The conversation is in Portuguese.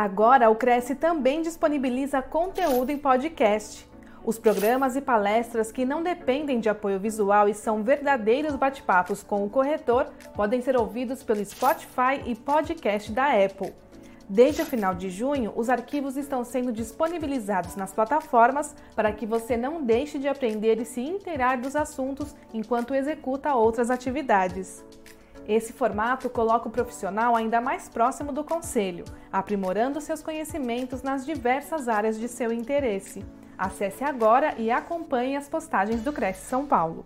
Agora, o Cresce também disponibiliza conteúdo em podcast. Os programas e palestras que não dependem de apoio visual e são verdadeiros bate-papos com o corretor podem ser ouvidos pelo Spotify e podcast da Apple. Desde o final de junho, os arquivos estão sendo disponibilizados nas plataformas para que você não deixe de aprender e se inteirar dos assuntos enquanto executa outras atividades. Esse formato coloca o profissional ainda mais próximo do conselho, aprimorando seus conhecimentos nas diversas áreas de seu interesse. Acesse agora e acompanhe as postagens do Cresce São Paulo.